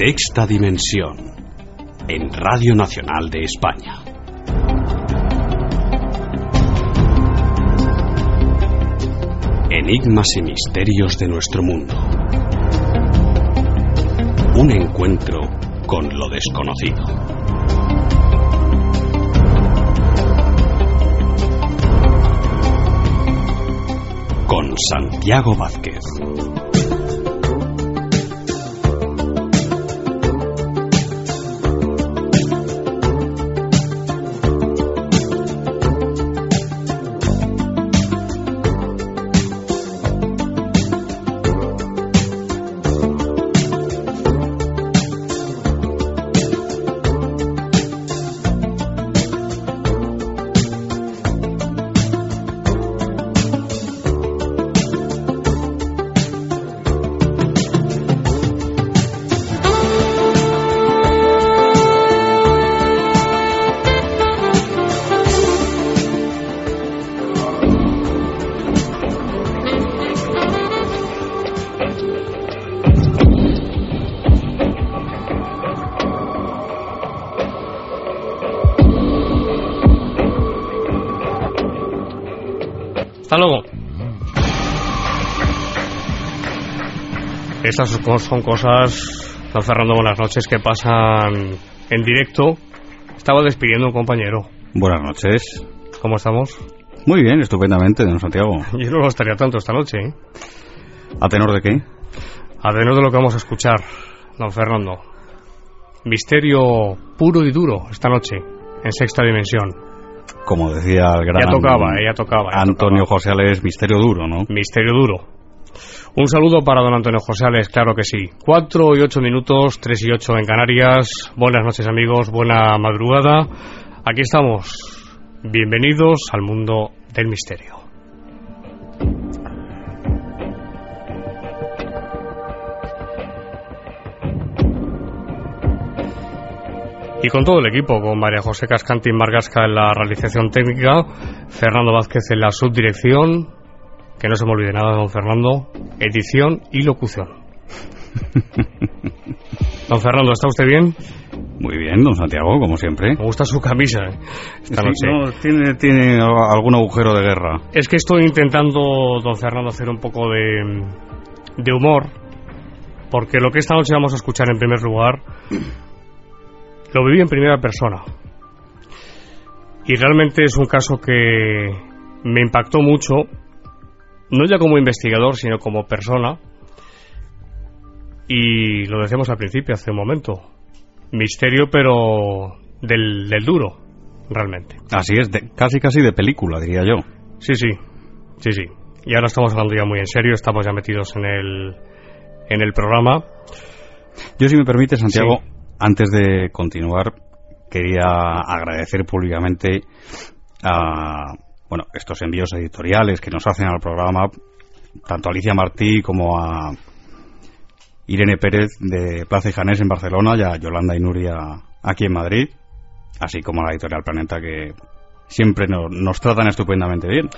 Sexta Dimensión en Radio Nacional de España. Enigmas y misterios de nuestro mundo. Un encuentro con lo desconocido. Con Santiago Vázquez. Estas son cosas, don Fernando, buenas noches, que pasan en directo. Estaba despidiendo un compañero. Buenas noches. ¿Cómo estamos? Muy bien, estupendamente, don Santiago. Yo no lo estaría tanto esta noche, ¿eh? ¿A tenor de qué? A tenor de lo que vamos a escuchar, don Fernando. Misterio puro y duro esta noche, en sexta dimensión. Como decía el gran Ya tocaba, eh, ya tocaba. ya Antonio tocaba. José Ales, misterio duro, ¿no? Misterio duro. Un saludo para don Antonio José Ales, claro que sí. Cuatro y ocho minutos, tres y ocho en Canarias. Buenas noches amigos, buena madrugada. Aquí estamos. Bienvenidos al mundo del misterio. Y con todo el equipo, con María José Cascantín Margasca en la realización técnica, Fernando Vázquez en la subdirección, que no se me olvide nada, don Fernando, edición y locución. Don Fernando, ¿está usted bien? Muy bien, don Santiago, como siempre. Me gusta su camisa eh, esta Sí, noche. no, tiene, tiene algún agujero de guerra. Es que estoy intentando, don Fernando, hacer un poco de, de humor, porque lo que esta noche vamos a escuchar en primer lugar, lo viví en primera persona. Y realmente es un caso que me impactó mucho, no ya como investigador, sino como persona. Y lo decíamos al principio, hace un momento. Misterio, pero del, del duro, realmente. Así es, de- casi casi de película, diría yo. Sí, sí, sí, sí. Y ahora estamos hablando ya muy en serio, estamos ya metidos en el, en el programa. Yo, si me permite, Santiago, Sí. antes de continuar, quería agradecer públicamente a bueno estos envíos editoriales que nos hacen al programa, tanto a Alicia Martí como a Irene Pérez de Plaza y Janés en Barcelona y a Yolanda y Nuria aquí en Madrid, así como a la editorial Planeta que siempre nos, nos tratan estupendamente bien.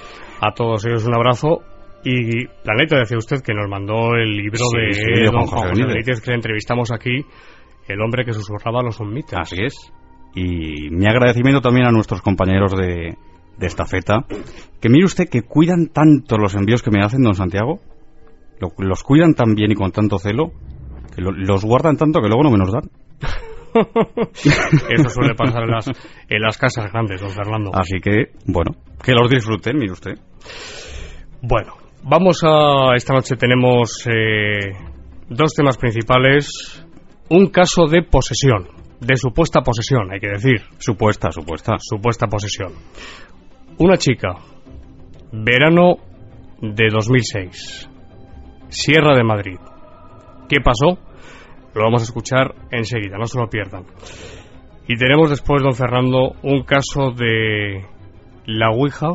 A todos ellos un abrazo. Y Planeta, decía usted que nos mandó el libro Sí, de sí, don Juan José José Benítez. Que le entrevistamos aquí, el hombre que susurraba los mitos. Así es. Y mi agradecimiento también a nuestros compañeros de, de esta feta, que mire usted que cuidan tanto los envíos que me hacen, don Santiago, los cuidan tan bien y con tanto celo, que los guardan tanto que luego no me los dan. Eso suele pasar en las, en las casas grandes, don Fernando. Así que, bueno, que los disfruten, mire usted. Bueno, vamos a. Esta noche tenemos eh, dos temas principales. Un caso de posesión, de supuesta posesión, hay que decir. Supuesta, supuesta. Supuesta posesión. Una chica, verano de 2006, Sierra de Madrid. ¿Qué pasó? Lo vamos a escuchar enseguida, no se lo pierdan. Y tenemos después, don Fernando, un caso de la Ouija,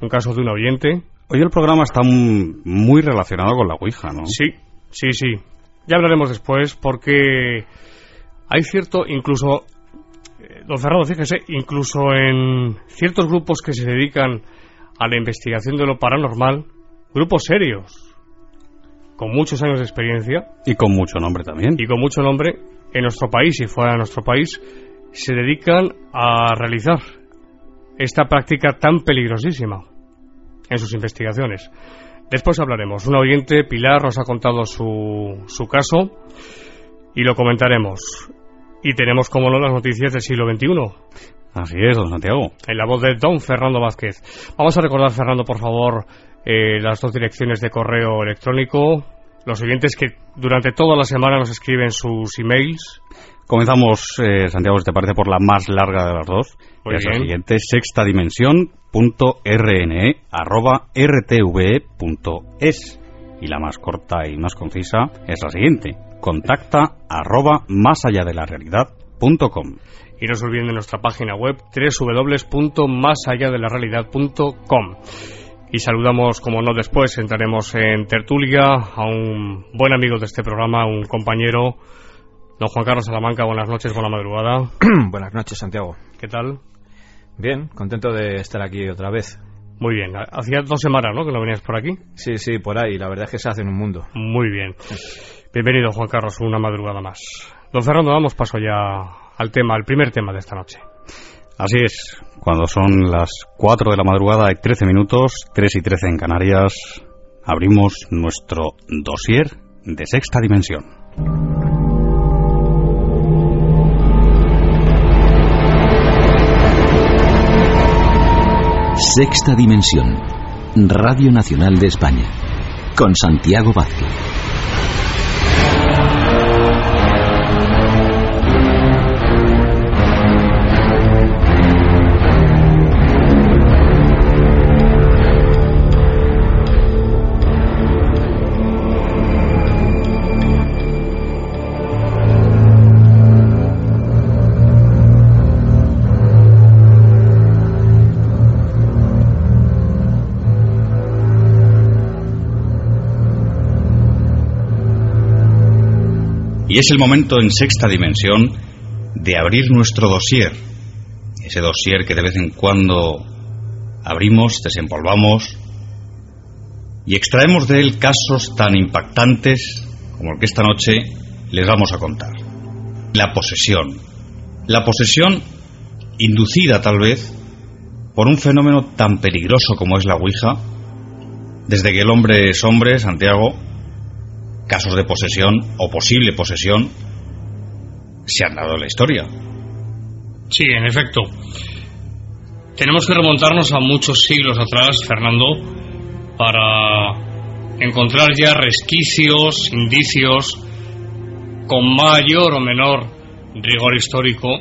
un caso de un oyente. Hoy el programa está muy relacionado con la Ouija, ¿no? Sí, sí, sí. Ya hablaremos después porque hay cierto, incluso, don Fernando, fíjese, incluso en ciertos grupos que se dedican a la investigación de lo paranormal, grupos serios, con muchos años de experiencia. Y con mucho nombre también. Y con mucho nombre en nuestro país y fuera de nuestro país, se dedican a realizar esta práctica tan peligrosísima en sus investigaciones. Después hablaremos. Un oyente, Pilar, nos ha contado su, su caso y lo comentaremos. Y tenemos, como no, las noticias del siglo XXI. Así es, don Santiago. En la voz de don Fernando Vázquez. Vamos a recordar, Fernando, por favor, eh, las dos direcciones de correo electrónico. Los oyentes que durante toda la semana nos escriben sus emails. Comenzamos, eh, Santiago, si te parece, por la más larga de las dos. Muy es bien. la siguiente, sextadimensión.rne.rtve.es. Y la más corta y más concisa es la siguiente, contacta arroba más allá de la realidad.com. Y no se olviden de nuestra página web www.másalladelarrealidad.com. Y saludamos, como no después, entraremos en tertulia a un buen amigo de este programa, un compañero, don Juan Carlos Salamanca. Buenas noches, buena madrugada. Buenas noches, Santiago. ¿Qué tal? Bien, contento de estar aquí otra vez. Muy bien. Hacía dos semanas, ¿no?, que no venías por aquí. Sí, sí, por ahí. La verdad es que se hace en un mundo. Muy bien. Bienvenido, Juan Carlos, una madrugada más. Don Fernando, damos paso ya al tema, al primer tema de esta noche. Así es, cuando son las 4 de la madrugada y 13 minutos, 3 y 13 en Canarias, abrimos nuestro dossier de sexta dimensión. Sexta Dimensión, Radio Nacional de España, con Santiago Vázquez. Y es el momento en sexta dimensión de abrir nuestro dossier. Ese dossier que de vez en cuando abrimos, desempolvamos y extraemos de él casos tan impactantes como el que esta noche les vamos a contar. La posesión. La posesión inducida tal vez por un fenómeno tan peligroso como es la Ouija. Desde que el hombre es hombre, Santiago, casos de posesión o posible posesión se han dado en la historia. Sí, en efecto. Tenemos que remontarnos a muchos siglos atrás, Fernando, para encontrar ya resquicios, indicios, con mayor o menor rigor histórico,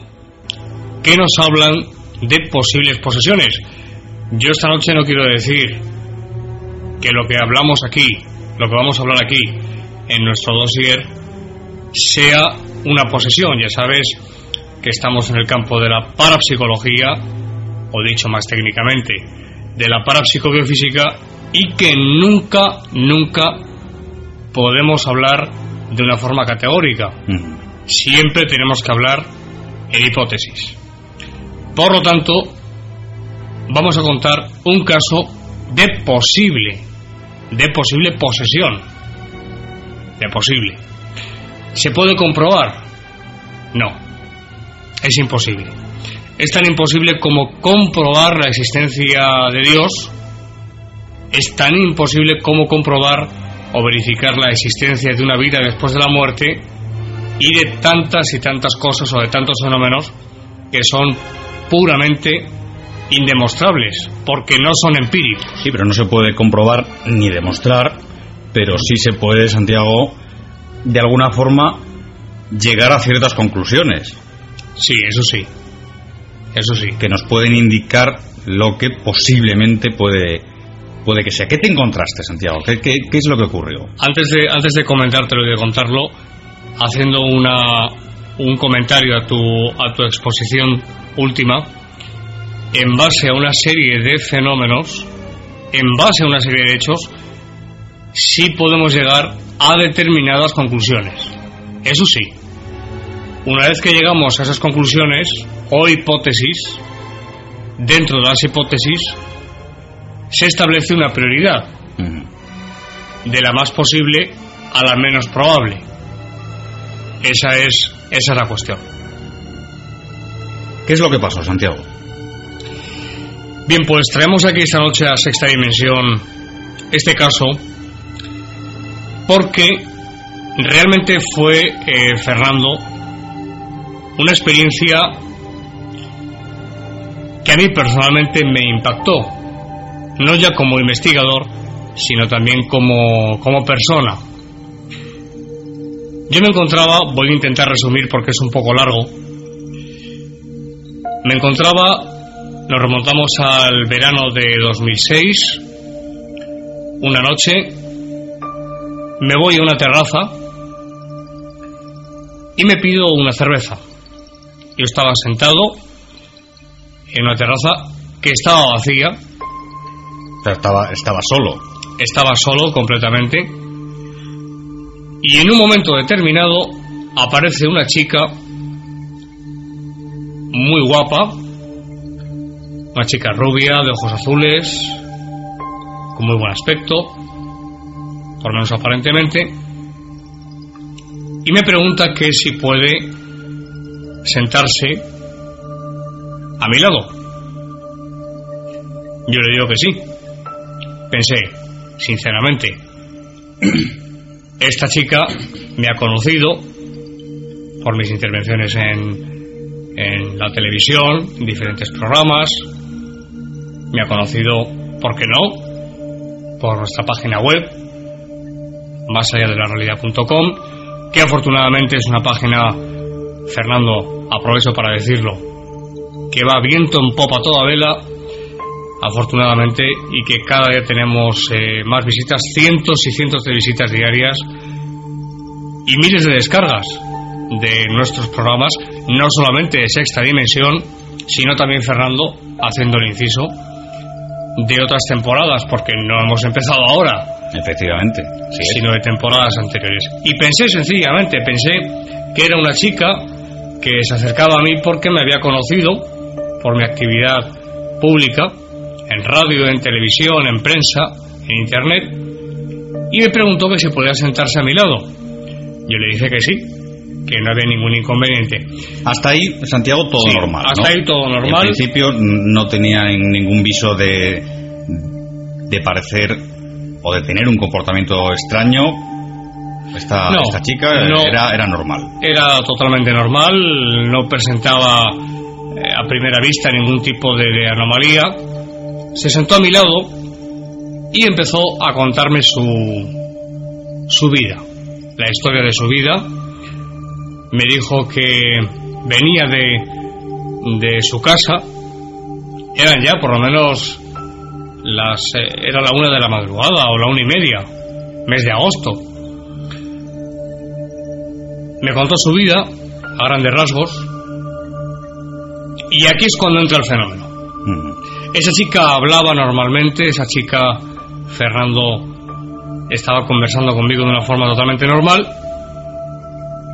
que nos hablan de posibles posesiones. Yo esta noche no quiero decir que lo que hablamos aquí, lo que vamos a hablar aquí, en nuestro dossier sea una posesión. Ya sabes que estamos en el campo de la parapsicología, o dicho más técnicamente, de la parapsicobiofísica, y que nunca, nunca podemos hablar de una forma categórica. Siempre tenemos que hablar en hipótesis. Por lo tanto, vamos a contar un caso de posible, de posible posesión de posible. ¿Se puede comprobar? No. Es imposible. es tan imposible como comprobar la existencia de Dios, es tan imposible como comprobar o verificar la existencia de una vida después de la muerte y de tantas y tantas cosas o de tantos fenómenos que son puramente indemostrables, porque no son empíricos. Sí, pero no se puede comprobar ni demostrar, pero sí se puede, Santiago, de alguna forma llegar a ciertas conclusiones. Sí, eso sí. Eso sí. Que nos pueden indicar lo que posiblemente puede, puede que sea. ¿Qué te encontraste, Santiago? ¿Qué, qué, qué es lo que ocurrió? Antes de, antes de comentártelo y de contarlo, haciendo una, un comentario a tu, a tu exposición última, en base a una serie de fenómenos, en base a una serie de hechos, sí podemos llegar a determinadas conclusiones. Eso sí, una vez que llegamos a esas conclusiones o hipótesis, dentro de las hipótesis se establece una prioridad, de la más posible a la menos probable. Esa es, esa es la cuestión. ¿Qué es lo que pasó, Santiago? Bien, pues traemos aquí esta noche a Sexta Dimensión este caso porque realmente fue, eh, Fernando, una experiencia que a mí personalmente me impactó, no ya como investigador, sino también como, como persona. Yo me encontraba, voy a intentar resumir porque es un poco largo, me encontraba, nos remontamos al verano de 2006, una noche, me voy a una terraza y me pido una cerveza. Yo estaba sentado en una terraza que estaba vacía. Estaba, estaba solo. Estaba solo completamente. Y en un momento determinado aparece una chica muy guapa, una chica rubia, de ojos azules, con muy buen aspecto, por lo menos aparentemente, y me pregunta que si puede sentarse a mi lado. Yo le digo que sí. Pensé, sinceramente, esta chica me ha conocido por mis intervenciones en, en la televisión, en diferentes programas, me ha conocido, ¿por qué no?, por nuestra página web, más allá de la realidad.com, que afortunadamente es una página, Fernando, aprovecho para decirlo, que va viento en popa toda vela, afortunadamente, y que cada día tenemos eh, más visitas, cientos y cientos de visitas diarias y miles de descargas de nuestros programas, no solamente de sexta dimensión, sino también, Fernando, haciendo el inciso, de otras temporadas, porque no hemos empezado ahora. Efectivamente, sino de temporadas anteriores. Y pensé sencillamente, pensé que era una chica que se acercaba a mí porque me había conocido por mi actividad pública, en radio, en televisión, en prensa, en internet, y me preguntó que si podía sentarse a mi lado. Yo le dije que sí, que no había ningún inconveniente. Hasta ahí, Santiago, todo Sí, normal. hasta ¿no? ahí todo normal. En principio no tenía ningún viso de, de parecer o de tener un comportamiento extraño. Esta, No, esta chica no. era, era normal. Era totalmente normal, no presentaba eh, a primera vista ningún tipo de, de anomalía. Se sentó a mi lado y empezó a contarme su, su vida, la historia de su vida. Me dijo que venía de, de su casa, eran ya por lo menos las, eh, era la una de la madrugada o la una y media, mes de agosto. Me contó su vida a grandes rasgos y aquí es cuando entra el fenómeno. Esa chica hablaba normalmente, esa chica, Fernando, estaba conversando conmigo de una forma totalmente normal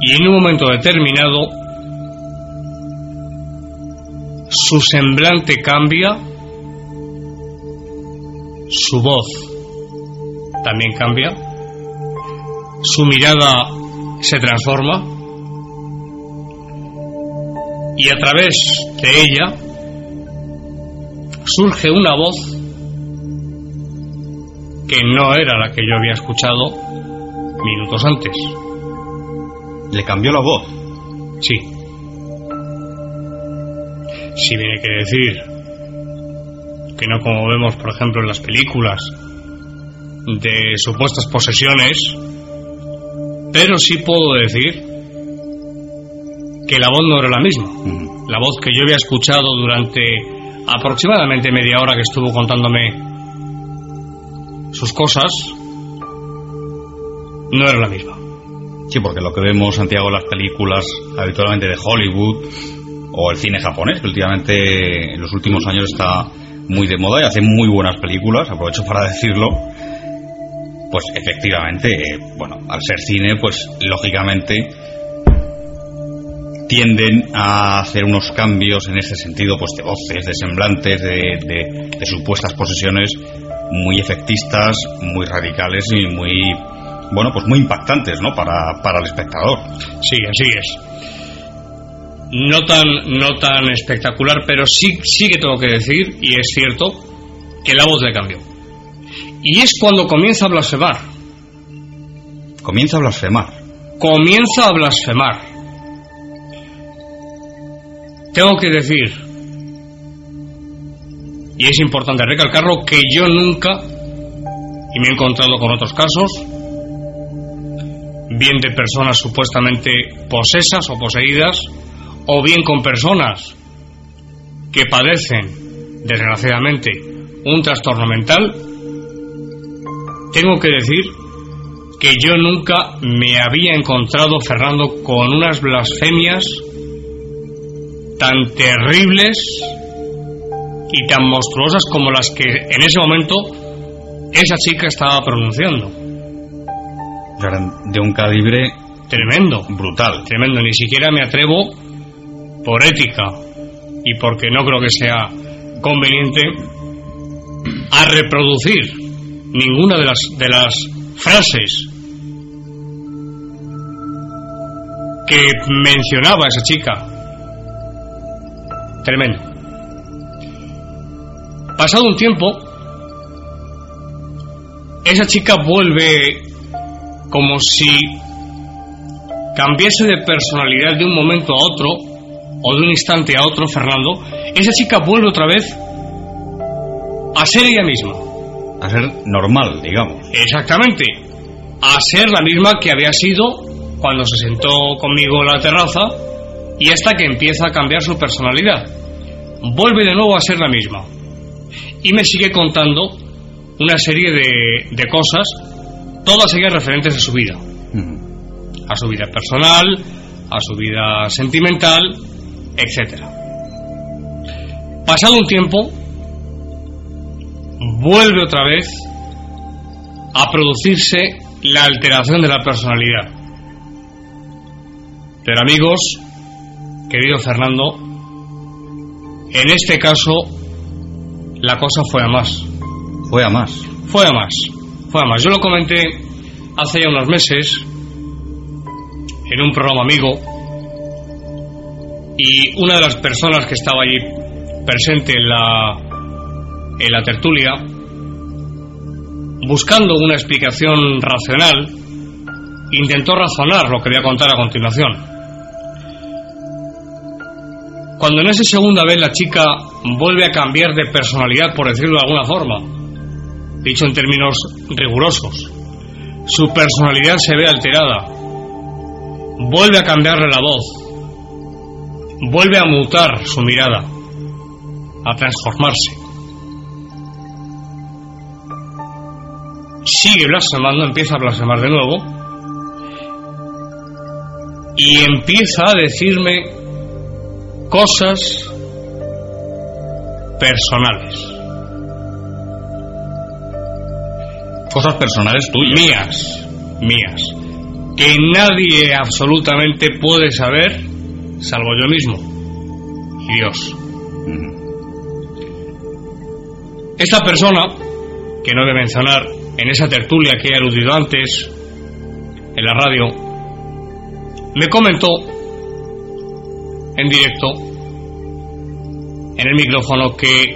y en un momento determinado su semblante cambia, su voz también cambia, su mirada se transforma y a través de ella surge una voz que no era la que yo había escuchado minutos antes. ¿Le cambió la voz? Sí. Si viene que decir que no como vemos, por ejemplo, en las películas de supuestas posesiones, pero sí puedo decir que la voz no era la misma. La voz que yo había escuchado durante aproximadamente media hora que estuvo contándome sus cosas no era la misma. Sí, porque lo que vemos, Santiago, en las películas habitualmente de Hollywood o el cine japonés, que últimamente en los últimos años está muy de moda y hace muy buenas películas, aprovecho para decirlo, pues efectivamente, eh, bueno, al ser cine, pues lógicamente tienden a hacer unos cambios en ese sentido, pues de voces, de semblantes, de, de supuestas posesiones muy efectistas, muy radicales y muy bueno, pues muy impactantes, ¿no? Para, para el espectador. Sí, así es. No tan, no tan espectacular, pero sí, sí que tengo que decir, y es cierto, que la voz le cambió. Y es cuando comienza a blasfemar. Comienza a blasfemar. Comienza a blasfemar. Tengo que decir, y es importante recalcarlo, que yo nunca, y me he encontrado con otros casos, bien de personas supuestamente posesas o poseídas, o bien con personas que padecen, desgraciadamente, un trastorno mental, tengo que decir que yo nunca me había encontrado, Fernando, con unas blasfemias tan terribles y tan monstruosas como las que en ese momento esa chica estaba pronunciando de un calibre tremendo, brutal. Tremendo, ni siquiera me atrevo por ética y porque no creo que sea conveniente a reproducir ninguna de las de las frases que mencionaba esa chica. Tremendo. Pasado un tiempo, esa chica vuelve como si cambiase de personalidad de un momento a otro, o de un instante a otro, Fernando, esa chica vuelve otra vez a ser ella misma. A ser normal, digamos. Exactamente. A ser la misma que había sido cuando se sentó conmigo en la terraza y hasta que empieza a cambiar su personalidad. Vuelve de nuevo a ser la misma. Y me sigue contando una serie de, de cosas todas ellas referentes a su vida. A su vida personal, a su vida sentimental, etc. Pasado un tiempo, vuelve otra vez a producirse la alteración de la personalidad. Pero amigos, querido Fernando, en este caso la cosa fue a más. Fue a más. Fue a más. Más, yo lo comenté hace ya unos meses en un programa amigo y una de las personas que estaba allí presente en la, en la tertulia, buscando una explicación racional, intentó razonar lo que voy a contar a continuación. Cuando en esa segunda vez la chica vuelve a cambiar de personalidad, por decirlo de alguna forma, dicho en términos rigurosos. Su personalidad se ve alterada. Vuelve a cambiarle la voz. Vuelve a mutar su mirada. A transformarse. Sigue blasfemando, empieza a blasfemar de nuevo. Y empieza a decirme cosas personales. Cosas personales tuyas. Mías, mías. Que nadie absolutamente puede saber, salvo yo mismo. Y Dios. Esta persona, que no he de mencionar en esa tertulia que he aludido antes, en la radio, me comentó en directo en el micrófono que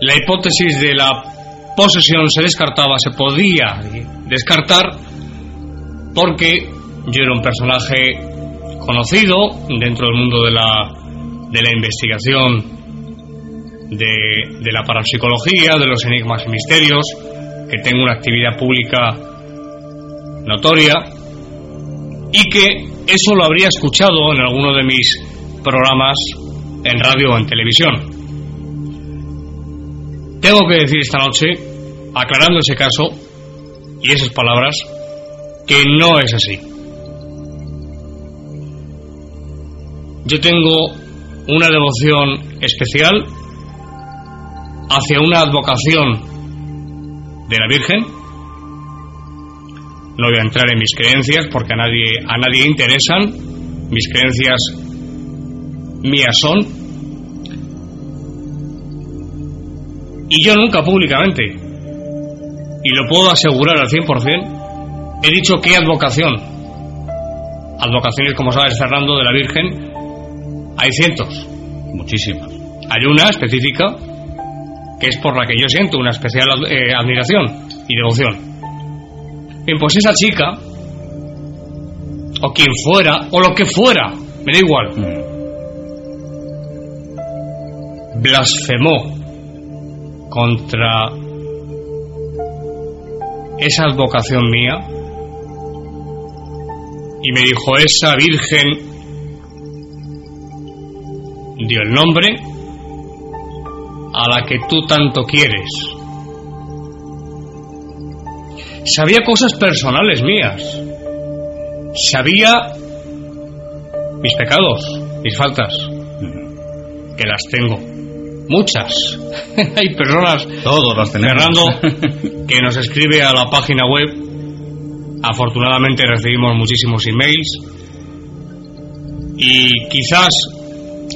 la hipótesis de la posesión se descartaba, se podía descartar porque yo era un personaje conocido dentro del mundo de la, de la investigación de, de la parapsicología, de los enigmas y misterios, que tengo una actividad pública notoria y que eso lo habría escuchado en alguno de mis programas en radio o en televisión. Tengo que decir esta noche, aclarando ese caso y esas palabras, que no es así. Yo tengo una devoción especial hacia una advocación de la Virgen. No voy a entrar en mis creencias porque a nadie, a nadie interesan. Mis creencias mías son. Y yo nunca públicamente, y lo puedo asegurar al 100%, he dicho que advocación. Advocaciones, como sabes, Fernando, de la Virgen, hay cientos. Muchísimas. Hay una específica que es por la que yo siento una especial eh, admiración y devoción. Bien, pues esa chica, o quien fuera, o lo que fuera, me da igual, blasfemó contra esa advocación mía y me dijo, esa virgen dio el nombre a la que tú tanto quieres. Sabía cosas personales mías. Sabía mis pecados, mis faltas, que las tengo. Muchas. Hay personas, Todos las tenemos. Fernando, que nos escribe a la página web. Afortunadamente recibimos muchísimos emails. Y quizás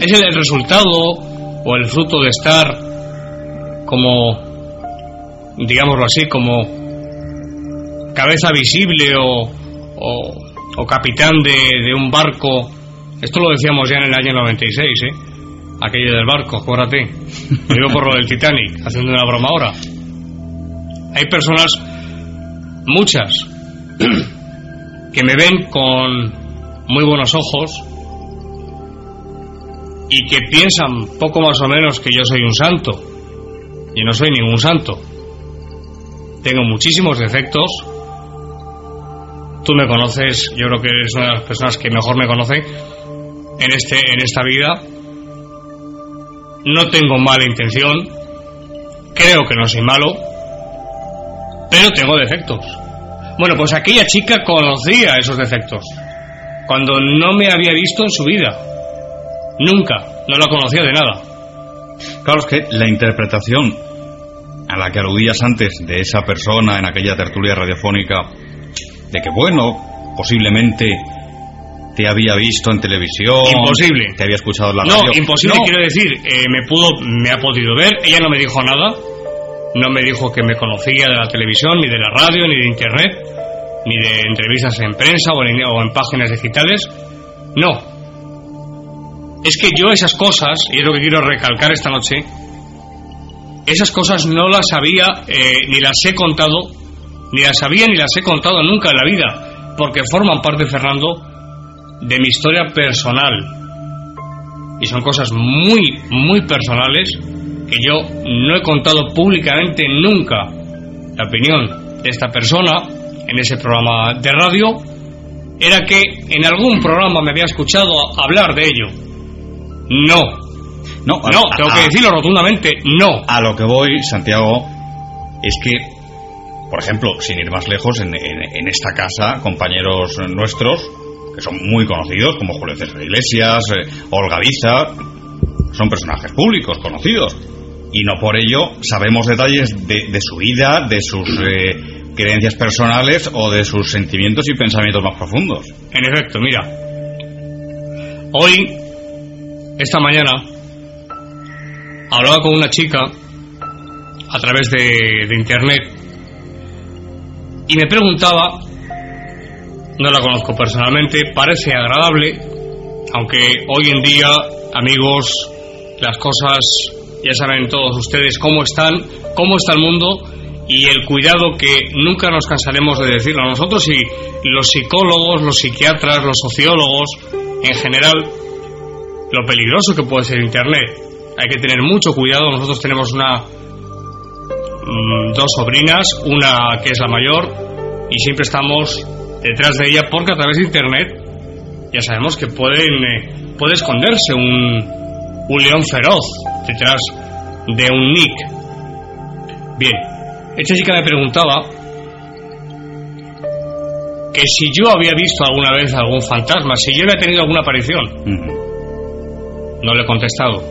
es el resultado o el fruto de estar como, digámoslo así, como cabeza visible o, o, o capitán de, de, un barco. Esto lo decíamos ya en el año 96, ¿eh? Aquello del barco, acuérdate. Lo digo por lo del Titanic, haciendo una broma ahora. Hay personas, muchas, que me ven con muy buenos ojos y que piensan poco más o menos que yo soy un santo. Y no soy ningún santo. Tengo muchísimos defectos. Tú me conoces, yo creo que eres una de las personas que mejor me conoce en, este, en esta vida. No tengo mala intención. Creo que no soy malo. Pero tengo defectos. Bueno, pues aquella chica conocía esos defectos. Cuando no me había visto en su vida. Nunca. No la conocía de nada. Claro, es que la interpretación a la que aludías antes de esa persona en aquella tertulia radiofónica, de que, bueno, posiblemente te había visto en televisión. Imposible. Te había escuchado en la no, radio. Imposible, no, quiero decir, eh, me pudo, me ha podido ver, ella no me dijo nada, no me dijo que me conocía de la televisión, ni de la radio, ni de internet, ni de entrevistas en prensa o en, o en páginas digitales. No. Es que yo esas cosas, y es lo que quiero recalcar esta noche, esas cosas no las había, eh, ni las he contado, ni las sabía ni las he contado nunca en la vida, porque forman parte, Fernando, de mi historia personal. Y son cosas muy, muy personales que yo no he contado públicamente nunca. La opinión de esta persona en ese programa de radio era que en algún programa me había escuchado hablar de ello. No, no, no, a, tengo que decirlo rotundamente, no. A lo que voy, Santiago, es que, por ejemplo, sin ir más lejos, en, en, en esta casa, compañeros nuestros, que son muy conocidos, como Julio César Iglesias, eh, Olga Viza, son personajes públicos, conocidos. Y no por ello sabemos detalles de, su vida, de sus eh, creencias personales o de sus sentimientos y pensamientos más profundos. En efecto, mira. Hoy, esta mañana, hablaba con una chica a través de, internet y me preguntaba, no la conozco personalmente, parece agradable, aunque hoy en día, amigos, las cosas, ya saben todos ustedes cómo están, cómo está el mundo y el cuidado que nunca nos cansaremos de decirlo nosotros y los psicólogos, los psiquiatras, los sociólogos, en general, lo peligroso que puede ser Internet. Hay que tener mucho cuidado. Nosotros tenemos una mm, dos sobrinas, una que es la mayor y siempre estamos detrás de ella porque a través de Internet ya sabemos que pueden eh, puede esconderse un, un león feroz detrás de un nick. Bien, esta chica me preguntaba que si yo había visto alguna vez algún fantasma, si yo había tenido alguna aparición. No le he contestado.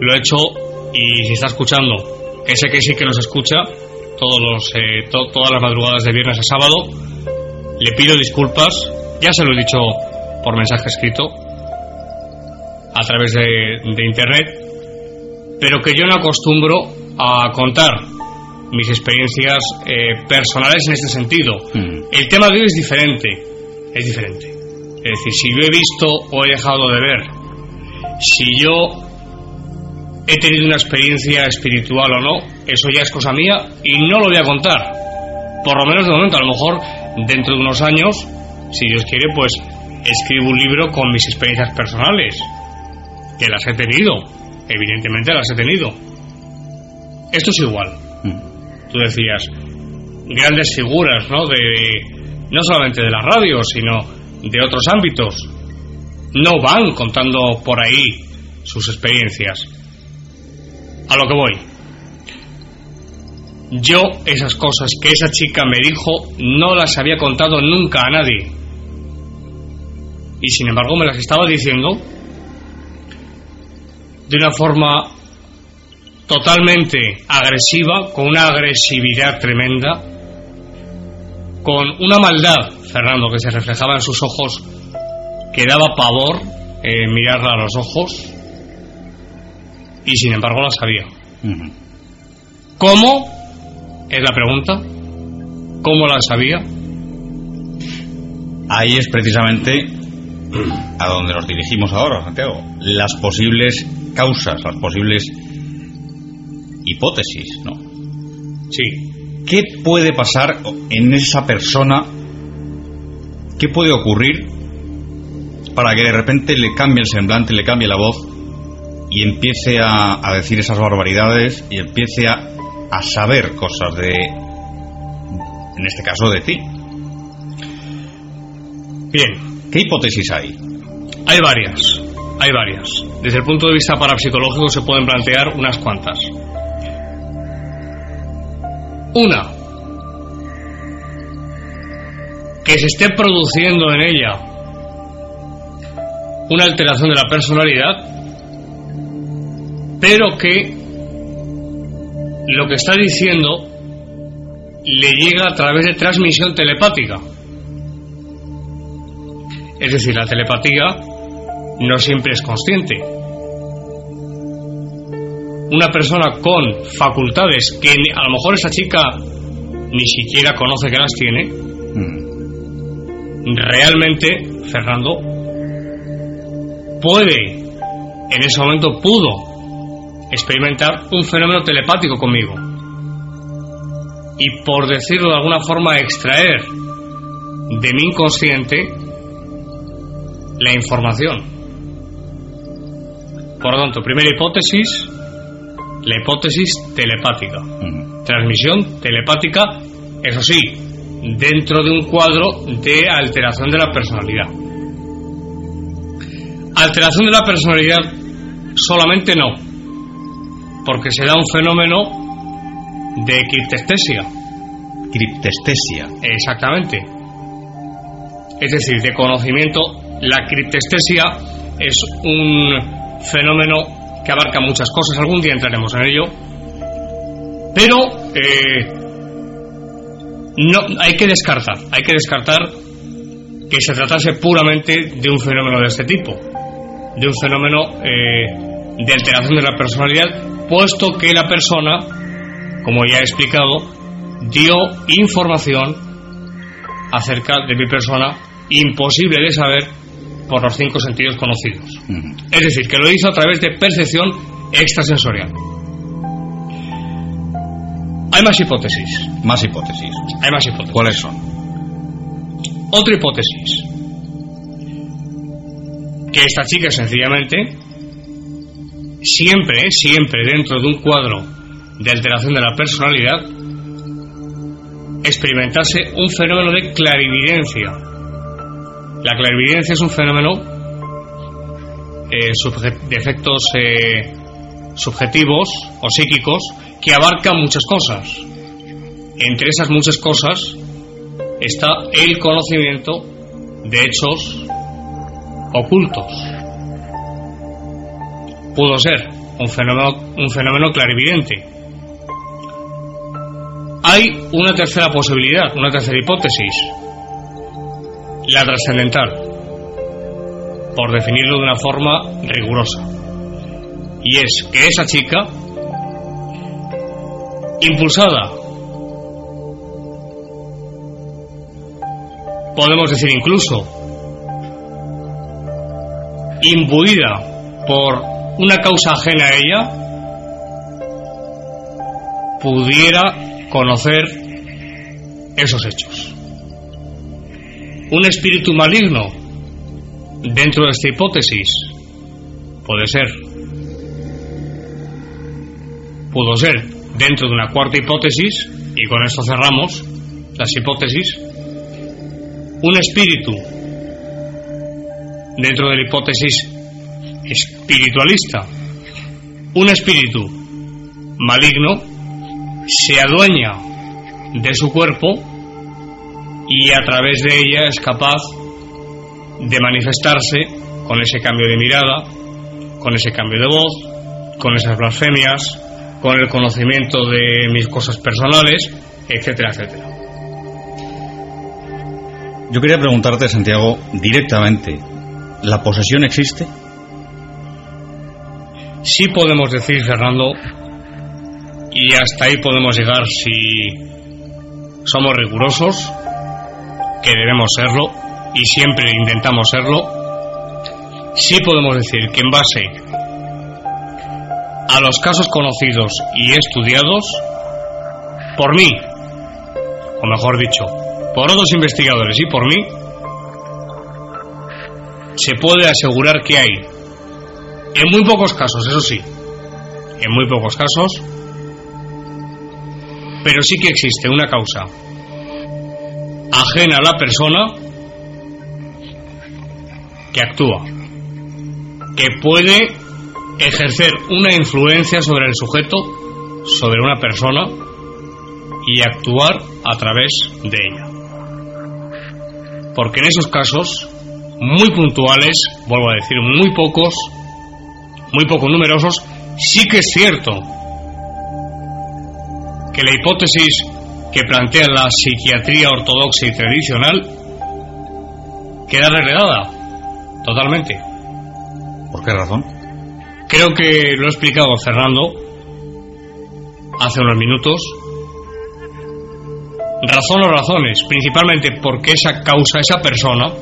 Lo he hecho y si está escuchando, que sé que sí que nos escucha todos los, eh, to- todas las madrugadas de viernes a sábado, le pido disculpas. Ya se lo he dicho por mensaje escrito a través de, de internet, pero que yo no acostumbro a contar mis experiencias eh, personales en este sentido. Mm. El tema de hoy es diferente, es diferente. Es decir, si yo he visto o he dejado de ver, si yo he tenido una experiencia espiritual o no, eso ya es cosa mía y no lo voy a contar. Por lo menos de momento, a lo mejor dentro de unos años, si Dios quiere, pues escribo un libro con mis experiencias personales, que las he tenido, evidentemente las he tenido. Esto es igual Mm. tú decías, grandes figuras, ¿no? De, no solamente de la radio, sino de otros ámbitos, no van contando por ahí sus experiencias. A lo que voy. Yo esas cosas que esa chica me dijo no las había contado nunca a nadie. Y sin embargo me las estaba diciendo de una forma totalmente agresiva, con una agresividad tremenda, con una maldad, Fernando, que se reflejaba en sus ojos, que daba pavor eh, mirarla a los ojos, y sin embargo la sabía. ¿Cómo? Es la pregunta. ¿Cómo la sabía? Ahí es precisamente a donde nos dirigimos ahora, Santiago. Las posibles causas, las posibles hipótesis, ¿no? Sí. ¿Qué puede pasar en esa persona? ¿Qué puede ocurrir para que de repente le cambie el semblante, le cambie la voz y empiece a, a decir esas barbaridades y empiece a, a saber cosas de, en este caso, de ti? Bien. ¿Qué hipótesis hay? Hay varias. Hay varias. Desde el punto de vista parapsicológico se pueden plantear unas cuantas. Una, que se esté produciendo en ella una alteración de la personalidad, pero que lo que está diciendo le llega a través de transmisión telepática. Es decir, la telepatía no siempre es consciente. Una persona con facultades que a lo mejor esa chica ni siquiera conoce que las tiene, Mm. realmente, Fernando, puede, en ese momento pudo experimentar un fenómeno telepático conmigo. Y por decirlo de alguna forma, extraer de mi inconsciente la información. Por lo tanto, primera hipótesis, la hipótesis telepática. Transmisión telepática, eso sí, dentro de un cuadro de alteración de la personalidad. Alteración de la personalidad solamente no, porque se da un fenómeno de criptestesia, Criptestesia. exactamente. Es decir, de conocimiento, la criptestesia es un fenómeno que abarca muchas cosas, algún día entraremos en ello, pero eh, no hay que descartar, hay que descartar que se tratase puramente de un fenómeno de este tipo, de un fenómeno eh, de alteración de la personalidad, puesto que la persona, como ya he explicado, dio información acerca de mi persona imposible de saber por los cinco sentidos conocidos. Es decir, que lo hizo a través de percepción extrasensorial. Hay más hipótesis. Más hipótesis. Hay más hipótesis. ¿Cuáles son? Otra hipótesis. Que esta chica sencillamente, siempre, siempre dentro de un cuadro de alteración de la personalidad, experimentase un fenómeno de clarividencia. La clarividencia es un fenómeno eh, de efectos eh, subjetivos o psíquicos que abarca muchas cosas. Entre esas muchas cosas está el conocimiento de hechos ocultos. Pudo ser un fenómeno, un fenómeno clarividente. Hay una tercera posibilidad, una tercera hipótesis, la trascendental, por definirlo de una forma rigurosa. Y es que esa chica, impulsada, podemos decir incluso, imbuida por una causa ajena a ella, pudiera conocer esos hechos. Un espíritu maligno dentro de esta hipótesis puede ser. Pudo ser dentro de una cuarta hipótesis, y con esto cerramos las hipótesis, un espíritu dentro de la hipótesis espiritualista, un espíritu maligno se adueña de su cuerpo y a través de ella es capaz de manifestarse con ese cambio de mirada, con ese cambio de voz, con esas blasfemias, con el conocimiento de mis cosas personales, etcétera, etcétera. Yo quería preguntarte, Santiago, directamente, ¿la posesión existe? Sí podemos decir, Fernando, y hasta ahí podemos llegar si somos rigurosos, que debemos serlo, y siempre intentamos serlo, sí podemos decir que en base a los casos conocidos y estudiados, por mí, o mejor dicho, por otros investigadores y por mí, se puede asegurar que hay, en muy pocos casos, eso sí, en muy pocos casos, pero sí que existe una causa ajena a la persona que actúa, que puede ejercer una influencia sobre el sujeto, sobre una persona y actuar a través de ella. Porque en esos casos, muy puntuales, vuelvo a decir, muy pocos, muy poco numerosos, sí que es cierto que la hipótesis que plantea la psiquiatría ortodoxa y tradicional queda relegada totalmente. ¿Por qué razón? Creo que lo ha explicado Fernando hace unos minutos. Razón o razones, principalmente porque esa causa, esa persona,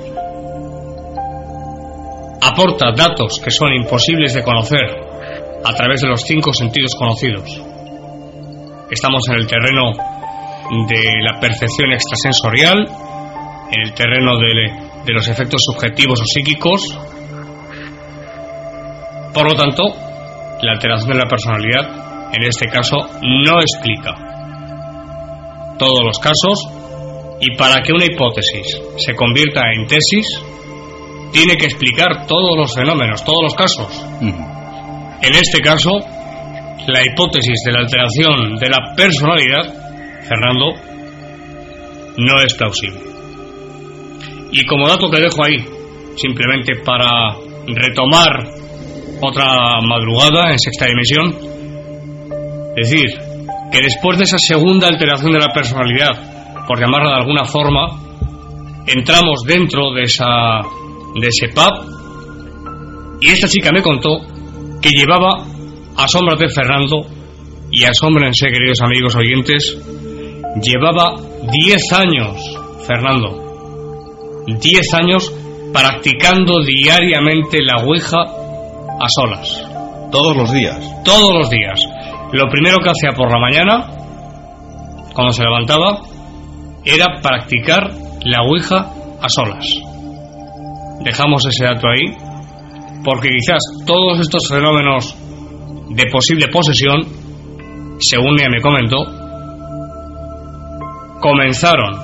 aporta datos que son imposibles de conocer a través de los cinco sentidos conocidos. Estamos en el terreno de la percepción extrasensorial, en el terreno de, los efectos subjetivos o psíquicos. Por lo tanto, la alteración de la personalidad, en este caso, no explica todos los casos y para que una hipótesis se convierta en tesis, tiene que explicar todos los fenómenos, todos los casos. En este caso, la hipótesis de la alteración de la personalidad, Fernando, no es plausible. Y como dato que dejo ahí, simplemente para retomar otra madrugada en sexta dimensión, decir que después de esa segunda alteración de la personalidad, por llamarla de alguna forma, entramos dentro de esa de ese pub y esta chica me contó que llevaba asómbrate Fernando y asómbrense queridos amigos oyentes llevaba 10 años Fernando 10 años practicando diariamente la Ouija a solas. Todos los días. Todos los días. Lo primero que hacía por la mañana, cuando se levantaba, era practicar la Ouija a solas. Dejamos ese dato ahí, porque quizás todos estos fenómenos de posible posesión, según ella me comentó, comenzaron,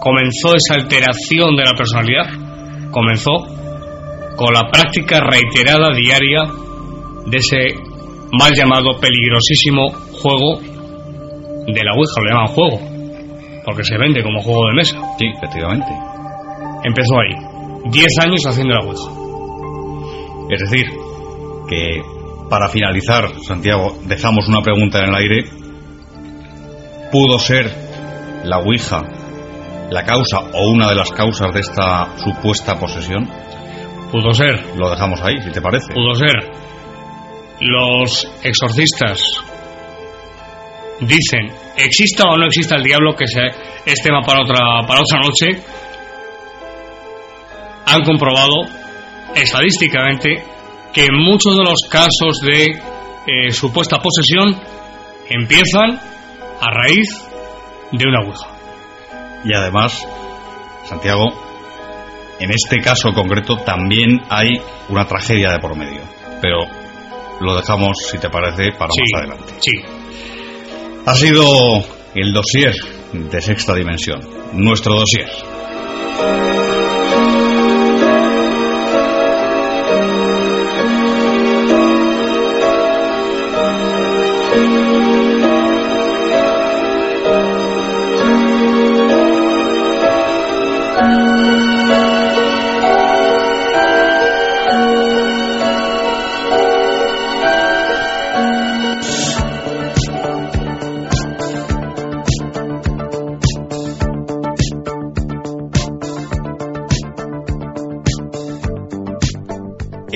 comenzó esa alteración de la personalidad, comenzó con la práctica reiterada diaria de ese mal llamado peligrosísimo juego de la Ouija, lo llaman juego, porque se vende como juego de mesa. Sí, efectivamente. Empezó ahí, 10 años haciendo la Ouija. Es decir, que para finalizar, Santiago, dejamos una pregunta en el aire. ¿Pudo ser la Ouija la causa o una de las causas de esta supuesta posesión? Pudo ser, Lo dejamos ahí, si te parece. pudo ser. Los exorcistas dicen, exista o no exista el diablo, que se, es tema para otra, para otra noche, han comprobado estadísticamente que en muchos de los casos de eh, supuesta posesión empiezan a raíz de una ouija. Y además, Santiago, en este caso concreto también hay una tragedia de por medio. Pero lo dejamos, si te parece, para Sí, más adelante. sí. Ha sido el dossier de sexta dimensión, nuestro dossier.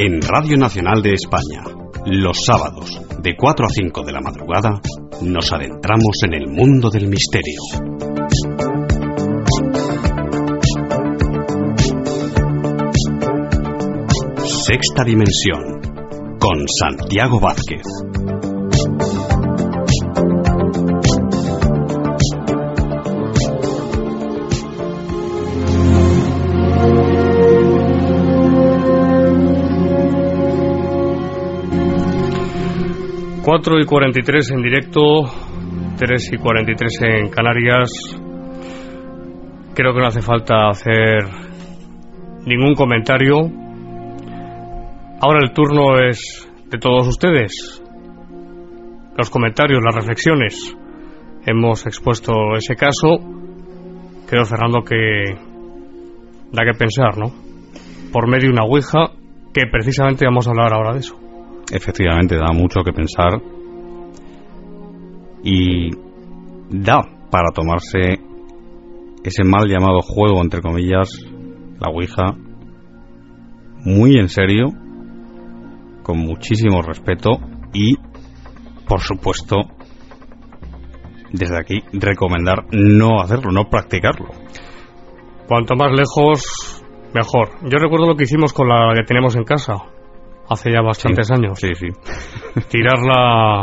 En Radio Nacional de España, los sábados, de 4 a 5 de la madrugada, nos adentramos en el mundo del misterio. Sexta Dimensión, con Santiago Vázquez. Cuatro y 43 en directo, 3 y 43 en Canarias. Creo que no hace falta hacer ningún comentario. Ahora el turno es de todos ustedes. Los comentarios, las reflexiones. Hemos expuesto ese caso. Creo, Fernando, que da que pensar, ¿no? Por medio de una ouija, que precisamente vamos a hablar ahora de eso. Efectivamente, da mucho que pensar y da para tomarse ese mal llamado juego, entre comillas, la Ouija, muy en serio, con muchísimo respeto y, por supuesto, desde aquí recomendar no hacerlo, no practicarlo. Cuanto más lejos, mejor. Yo recuerdo lo que hicimos con la que tenemos en casa, hace ya bastantes años. Sí, sí. Tirarla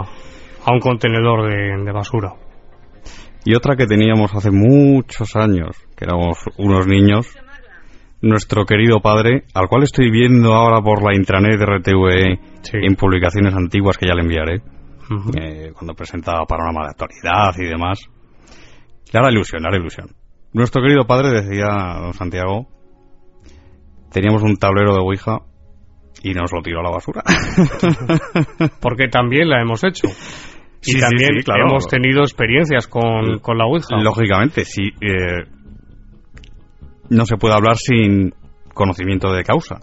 a un contenedor de, de basura. Y otra que teníamos hace muchos años, que éramos unos niños, nuestro querido padre, al cual estoy viendo ahora por la intranet de RTV Sí. en publicaciones antiguas que ya le enviaré, eh, cuando presentaba panorama de actualidad y demás. Le hará ilusión, le hará ilusión. Nuestro querido padre decía, don Santiago, teníamos un tablero de Ouija y nos lo tiró a la basura. Porque también la hemos hecho. Y Sí, sí, también sí, claro. hemos tenido experiencias con, con la Ouija. Lógicamente, sí. eh, no se puede hablar sin conocimiento de causa.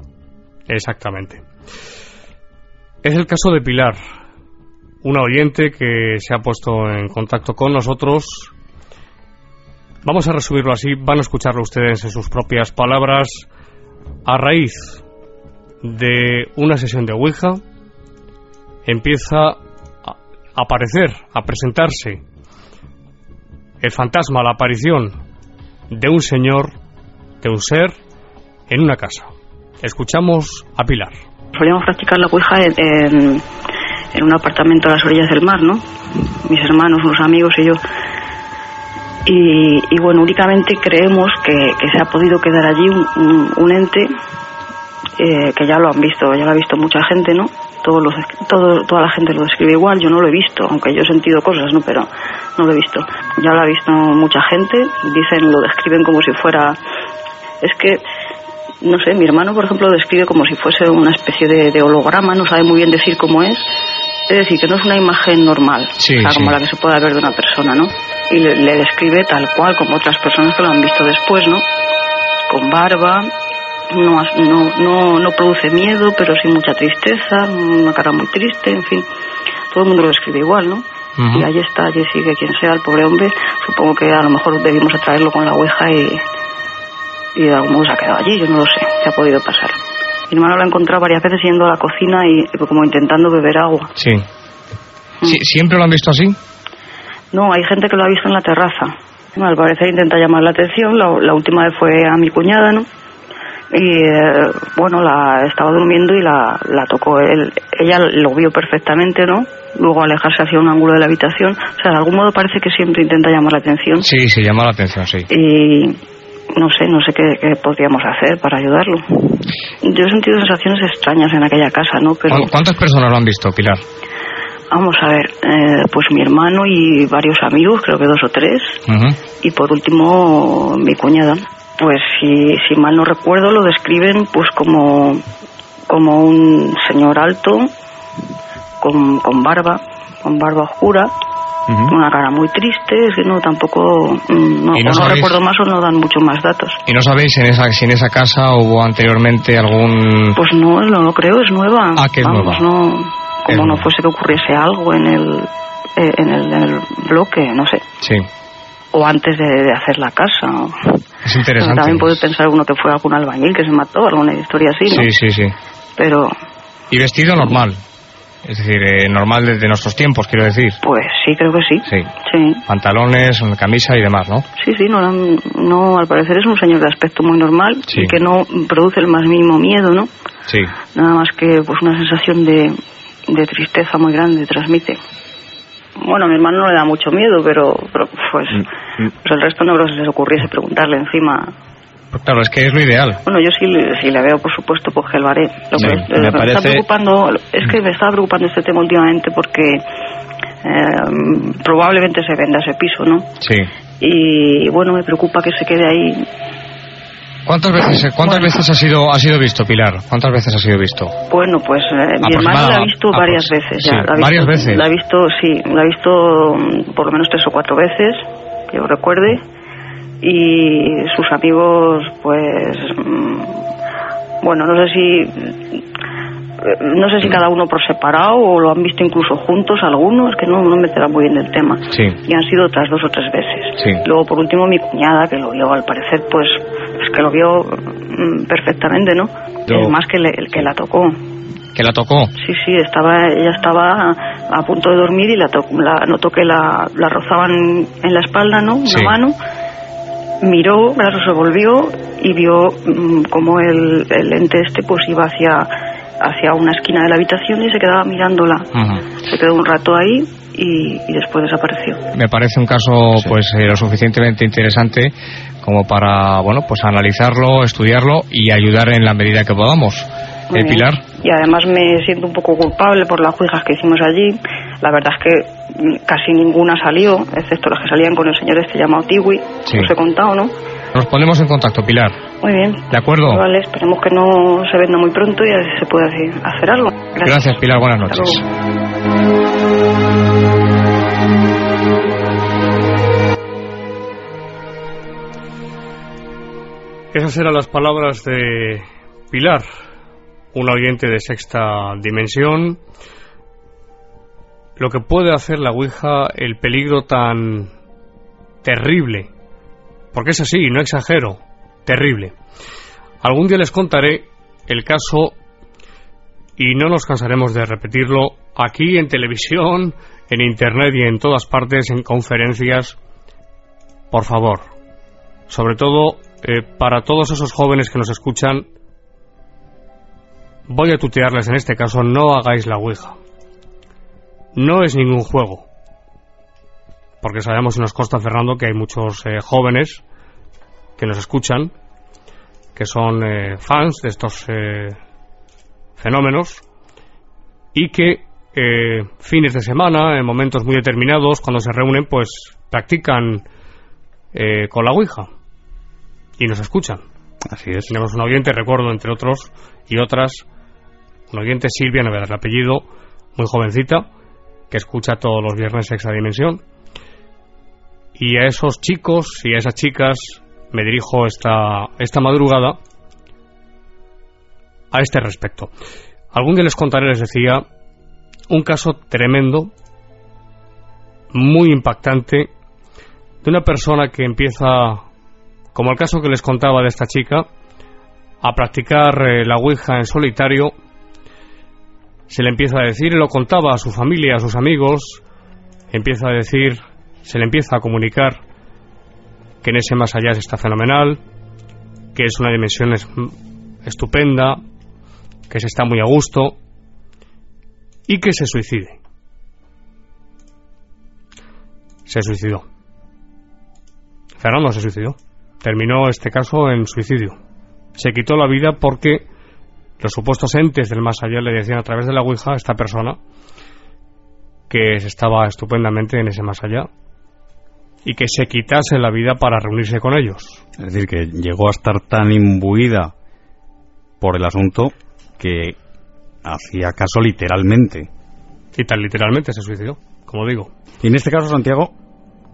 Exactamente. Es el caso de Pilar, una oyente que se ha puesto en contacto con nosotros. Vamos a resumirlo así, van a escucharlo ustedes en sus propias palabras. A raíz de una sesión de Ouija, empieza a aparecer, a presentarse el fantasma, la aparición de un señor de un ser en una casa. Escuchamos a Pilar. Solíamos practicar la Ouija en, en, un apartamento a las orillas del mar, ¿no? Mis hermanos, unos amigos y yo. Y, bueno, únicamente creemos que, se ha podido quedar allí un, ente eh, que ya lo han visto, ya lo ha visto mucha gente, ¿no? Todos los, todo, toda la gente lo describe igual, yo no lo he visto, aunque yo he sentido cosas, ¿no? Pero no lo he visto. Ya lo ha visto mucha gente, dicen, lo describen como si fuera... Es que no sé, mi hermano, por ejemplo, lo describe como si fuese una especie de, holograma, no sabe muy bien decir cómo es. Es decir, que no es una imagen normal, como la que se puede ver de una persona, ¿no? Y le, describe tal cual como otras personas que lo han visto después, ¿no? Con barba, no, no, no, produce miedo, pero sí mucha tristeza, una cara muy triste, en fin. Todo el mundo lo describe igual, ¿no? Y ahí está, allí sigue quien sea, el pobre hombre. Supongo que a lo mejor debimos atraerlo con la ouija y, y de algún modo se ha quedado allí, yo no lo sé, se ha podido pasar. Mi hermano lo ha encontrado varias veces yendo a la cocina y como intentando beber agua. Sí. Mm. ¿Siempre lo han visto así? No, hay gente que lo ha visto en la terraza. Al parecer intenta llamar la atención. La, última vez fue a mi cuñada, ¿no? Y eh, bueno, la estaba durmiendo y la, la tocó él. Ella lo vio perfectamente, ¿no? Luego alejarse hacia un ángulo de la habitación. O sea, de algún modo parece que siempre intenta llamar la atención. Sí, sí, llama la atención, sí. Y, no sé, no sé qué, podríamos hacer para ayudarlo. Yo he sentido sensaciones extrañas en aquella casa, ¿no? Pero ¿Cuántas personas lo han visto, Pilar? Vamos a ver, eh, pues mi hermano y varios amigos, creo que dos o tres, y por último mi cuñada. Pues si, si mal no recuerdo lo describen pues como, como un señor alto, con, con barba, con barba oscura, una cara muy triste, es que no, tampoco, mm, no, no, recuerdo más o no dan mucho más datos. ¿Y no sabéis en esa, si en esa casa hubo anteriormente algún...? Pues no, no lo creo, es nueva. Ah, que es nueva. No, como no fuese que ocurriese algo en el, eh, en el, en el bloque, no sé. Sí. O antes de, hacer la casa. Es interesante. También puede pensar uno que fue algún albañil que se mató, alguna historia así, ¿no? Sí, sí, sí. Pero... ¿Y vestido normal? Es decir, eh, normal desde nuestros tiempos, quiero decir. Pues sí, creo que sí. Sí. sí. Pantalones, camisa y demás, ¿no? Sí, sí, no, no, al parecer es un señor de aspecto muy normal y que no produce el más mínimo miedo, ¿no? Sí. Nada más que pues una sensación de, de tristeza muy grande transmite. Bueno, a mi hermano no le da mucho miedo, pero, pero pues, mm, mm. pues el resto no creo que se les ocurriese preguntarle encima claro, es que es lo ideal. Bueno, yo sí, si le veo, por supuesto, pues que lo haré. Lo que me, está preocupando, es que me está preocupando este tema últimamente porque eh, probablemente se venda ese piso, ¿no? Sí. Y bueno, me preocupa que se quede ahí. ¿Cuántas veces, cuántas veces ha sido ha sido visto Pilar? ¿Cuántas veces ha sido visto? Bueno, pues eh, mi hermano la ha visto varias veces ya. varias veces. La ha visto, sí, la ha visto mm, por lo menos tres o cuatro veces, que yo recuerde y sus amigos pues mm, bueno no sé si no sé si cada uno por separado o lo han visto incluso juntos algunos que no, no me queda muy bien del tema y han sido otras dos o tres veces luego por último mi cuñada que lo vio al parecer pues es que lo vio mm, perfectamente no es más que el que la tocó. Que la tocó sí sí estaba ella estaba a punto de dormir y la, la notó que la, la rozaban en la espalda no una mano. Miró, se volvió y vio mm, como el, el, ente este pues iba hacia, hacia una esquina de la habitación y se quedaba mirándola. Se quedó un rato ahí y, después desapareció. Me parece un caso pues eh, lo suficientemente interesante como para bueno pues analizarlo, estudiarlo y ayudar en la medida que podamos. ¿Eh, Pilar? Y además me siento un poco culpable por las juijas que hicimos allí. La verdad es que casi ninguna salió, excepto las que salían con el señor este llamado Tiwi, sí. os he contado, ¿no? Nos ponemos en contacto, Pilar. Muy bien. ¿De acuerdo? Vale, esperemos que no se venda muy pronto y a ver si se puede hacer algo. Gracias, Pilar. Buenas noches. Esas eran las palabras de Pilar, un oyente de sexta dimensión lo que puede hacer la Ouija, el peligro tan terrible, porque es así, no exagero, terrible. Algún día les contaré el caso y no nos cansaremos de repetirlo aquí en televisión, en internet y en todas partes, en conferencias. Por favor, sobre todo eh, para todos esos jóvenes que nos escuchan, voy a tutearles en este caso, no hagáis la Ouija. No es ningún juego. Porque sabemos y nos consta, Fernando, que hay muchos eh, jóvenes que nos escuchan, que son eh, fans de estos fenómenos y que fines de semana, en momentos muy determinados, cuando se reúnen, pues practican con la Ouija y nos escuchan. Así es. Tenemos un oyente, recuerdo, entre otros y otras, un oyente, Silvia, no el apellido, muy jovencita, que escucha todos los viernes Extra Dimensión. Y a esos chicos y a esas chicas me dirijo esta, esta madrugada a este respecto. Algún día les contaré, les decía, un caso tremendo, muy impactante, de una persona que empieza como el caso que les contaba de esta chica, a practicar eh, la Ouija en solitario, se le empieza a decir, lo contaba a su familia, a sus amigos, empieza a decir, se le empieza a comunicar que en ese más allá está fenomenal, que es una dimensión estupenda, que se está muy a gusto y que se suicide. Se suicidó. Fernando se suicidó terminó este caso en suicidio. Se quitó la vida porque los supuestos entes del más allá le decían a través de la Ouija a esta persona que estaba estupendamente en ese más allá y que se quitase la vida para reunirse con ellos. Es decir, que llegó a estar tan imbuida por el asunto que hacía caso literalmente. Y tan literalmente se suicidó, como digo. Y en este caso, Santiago,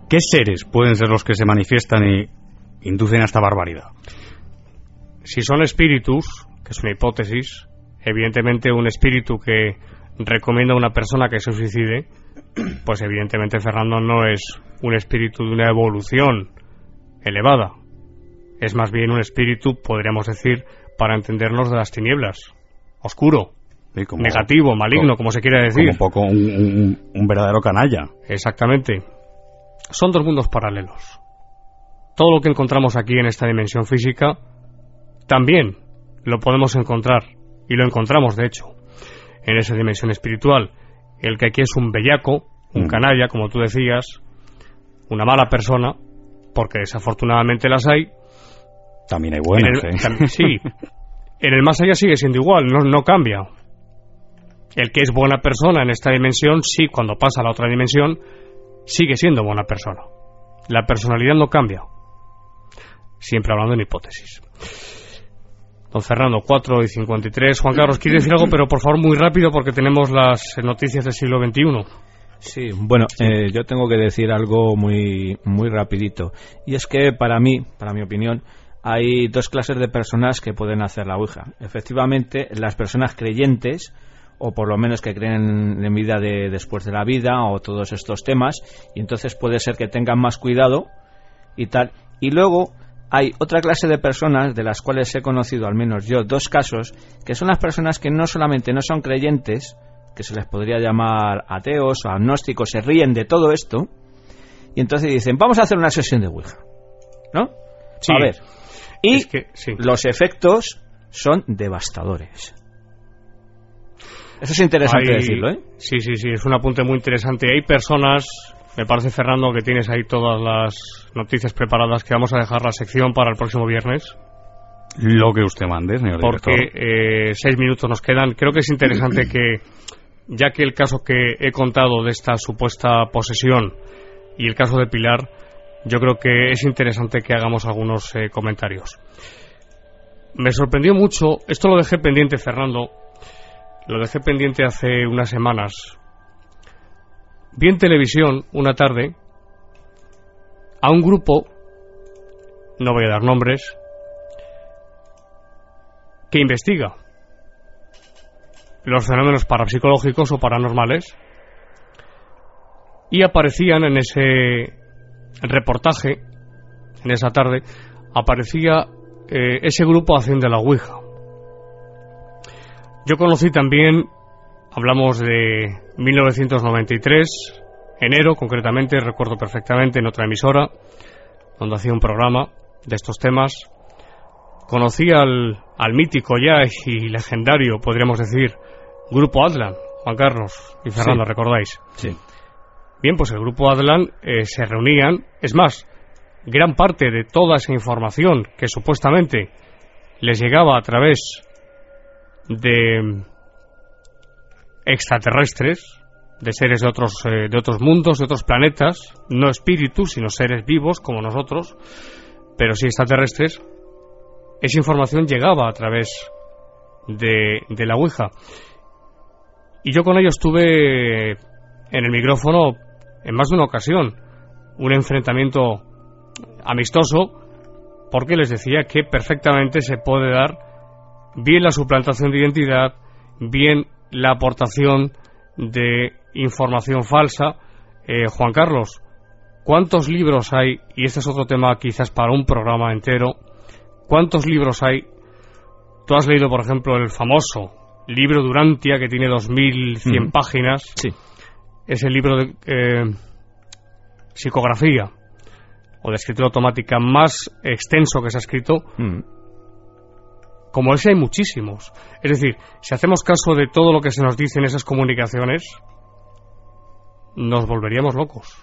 ¿qué seres pueden ser los que se manifiestan y inducen a esta barbaridad. Si son espíritus, que es una hipótesis, evidentemente un espíritu que recomienda a una persona que se suicide, pues evidentemente Fernando no es un espíritu de una evolución elevada. Es más bien un espíritu, podríamos decir, para entendernos de las tinieblas. Oscuro, negativo, maligno, como, se quiere decir. un poco un verdadero canalla. Exactamente. Son dos mundos paralelos todo lo que encontramos aquí en esta dimensión física, también lo podemos encontrar, y lo encontramos de hecho, en esa dimensión espiritual. El que aquí es un bellaco, un mm. canalla, como tú decías, una mala persona, porque desafortunadamente las hay. También hay buenas, ¿eh? Sí. En el más allá sigue siendo igual, no, no cambia. El que es buena persona en esta dimensión, sí, cuando pasa a la otra dimensión, sigue siendo buena persona. La personalidad no cambia siempre hablando en hipótesis. Don Fernando, 4 y 53. Juan Carlos, ¿quiere decir algo? Pero por favor, muy rápido porque tenemos las noticias del siglo XXI. Sí, bueno, eh, yo tengo que decir algo muy, muy rapidito. Y es que para mí, para mi opinión, hay dos clases de personas que pueden hacer la Ouija. Efectivamente, las personas creyentes, o por lo menos que creen en vida de, después de la vida, o todos estos temas, y entonces puede ser que tengan más cuidado y tal. Y luego hay otra clase de personas, de las cuales he conocido al menos yo dos casos, que son las personas que no solamente no son creyentes, que se les podría llamar ateos o agnósticos, se ríen de todo esto, y entonces dicen, vamos a hacer una sesión de Ouija. ¿No? Sí. A ver. Y los efectos son devastadores. Eso es interesante decirlo, ¿eh? Sí, sí, sí, es un apunte muy interesante. Hay personas me parece, Fernando, que tienes ahí todas las noticias preparadas que vamos a dejar la sección para el próximo viernes. Lo que usted mande, señor Porque eh, seis minutos nos quedan. Creo que es interesante que, ya que el caso que he contado de esta supuesta posesión y el caso de Pilar, yo creo que es interesante que hagamos algunos eh, comentarios. Me sorprendió mucho, esto lo dejé pendiente, Fernando, lo dejé pendiente hace unas semanas, vi en televisión una tarde a un grupo, no voy a dar nombres, que investiga los fenómenos parapsicológicos o paranormales y aparecían en ese reportaje, en esa tarde, aparecía eh, ese grupo haciendo la Ouija. Yo conocí también Hablamos de 1993, enero concretamente, recuerdo perfectamente, en otra emisora, donde hacía un programa de estos temas. conocí al, al mítico ya y legendario, podríamos decir, Grupo Adlan, Juan Carlos y Fernando, ¿recordáis? Sí. Bien, pues el Grupo Adlan eh, se reunían, es más, gran parte de toda esa información que supuestamente les llegaba a través de extraterrestres, de seres de otros, eh, de otros mundos, de otros planetas, no espíritus, sino seres vivos como nosotros, pero sí extraterrestres, esa información llegaba a través de, de la Ouija. Y yo con ellos tuve en el micrófono en más de una ocasión un enfrentamiento amistoso porque les decía que perfectamente se puede dar bien la suplantación de identidad, bien la aportación de información falsa. Eh, Juan Carlos, ¿cuántos libros hay? Y este es otro tema quizás para un programa entero. ¿Cuántos libros hay? Tú has leído, por ejemplo, el famoso libro Durantia, que tiene 2.100 páginas. Sí. Es el libro de eh, psicografía o de escritura automática más extenso que se ha escrito. Mm. Como ese hay muchísimos. Es decir, si hacemos caso de todo lo que se nos dice en esas comunicaciones, nos volveríamos locos.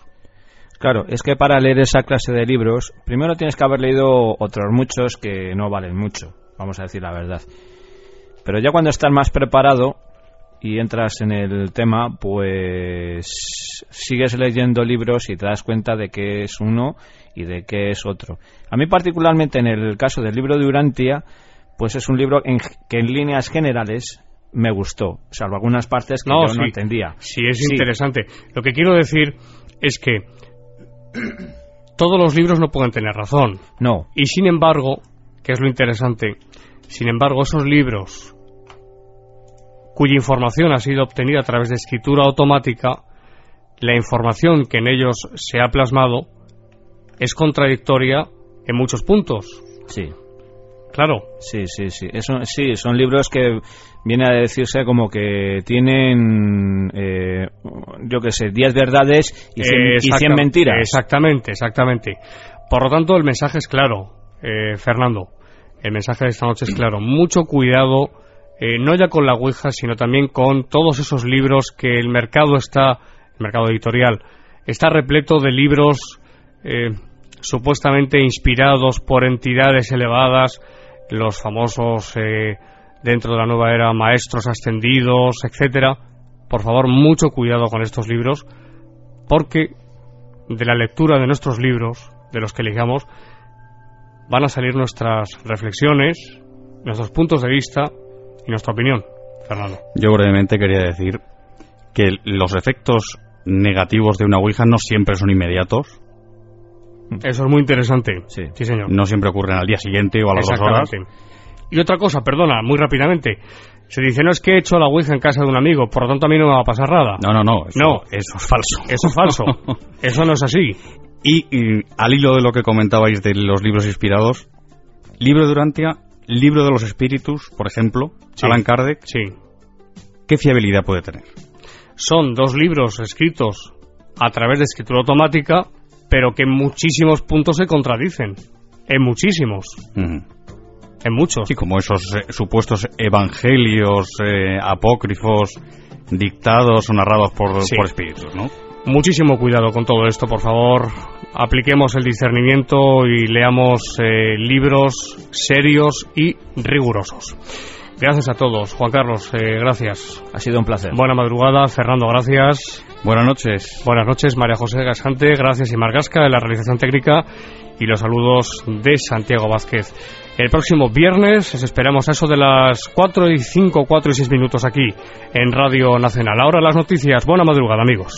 Claro, es que para leer esa clase de libros, primero tienes que haber leído otros muchos que no valen mucho, vamos a decir la verdad. Pero ya cuando estás más preparado y entras en el tema, pues sigues leyendo libros y te das cuenta de qué es uno y de qué es otro. A mí particularmente en el caso del libro de Urantia, pues es un libro en- que en líneas generales me gustó, salvo algunas partes que No, yo no entendía. Sí, es Sí. interesante. Lo que quiero decir es que todos los libros no pueden tener razón. No, Y sin embargo, que es lo interesante, sin embargo, esos libros cuya información ha sido obtenida a través de escritura automática, la información que en ellos se ha plasmado es contradictoria en muchos puntos. sí. Claro, Sí, sí, sí. Eso, sí, son libros que viene a decirse como que tienen, eh, yo qué sé, 10 verdades y 100, y 100 Exacta- mentiras. Exactamente, exactamente. Por lo tanto, el mensaje es claro, eh, Fernando. El mensaje de esta noche es claro. Mucho cuidado, eh, no ya con la Ouija, sino también con todos esos libros que el mercado está, el mercado editorial, está repleto de libros eh, supuestamente inspirados por entidades elevadas, los famosos eh, dentro de la nueva era maestros ascendidos, etcétera. Por favor, mucho cuidado con estos libros, porque de la lectura de nuestros libros, de los que elijamos, van a salir nuestras reflexiones, nuestros puntos de vista y nuestra opinión. Fernando. Yo brevemente quería decir que los efectos negativos de una Ouija no siempre son inmediatos, Eso es muy interesante. Sí. señor. no siempre ocurren al día siguiente o a las dos horas. Y otra cosa, perdona, muy rápidamente. Se dice, no es que he hecho la Ouija en casa de un amigo, por lo tanto a mí no me va a pasar nada. No, no, no, eso, No. eso es falso. Eso es falso. Eso no es así. Y, y al hilo de lo que comentabais de los libros inspirados, libro de Urantia, libro de los espíritus, por ejemplo, Sí. Alan Kardec, Sí. ¿qué fiabilidad puede tener? Son dos libros escritos a través de escritura automática, pero que en muchísimos puntos se contradicen. En muchísimos. En muchos. Sí, como esos eh, supuestos evangelios eh, apócrifos dictados o narrados por, Sí. por espíritus, ¿no? Muchísimo cuidado con todo esto, por favor. Apliquemos el discernimiento y leamos eh, libros serios y rigurosos. Gracias a todos. Juan Carlos, eh, gracias. Ha sido un placer. Buena madrugada. Fernando, gracias. Buenas noches. Buenas noches, María José Gascante. Gracias y Margasca de la realización técnica y los saludos de Santiago Vázquez. El próximo viernes os esperamos a eso de las 4 y 5, 4 y 6 minutos aquí en Radio Nacional. Ahora las noticias. Buena madrugada, amigos.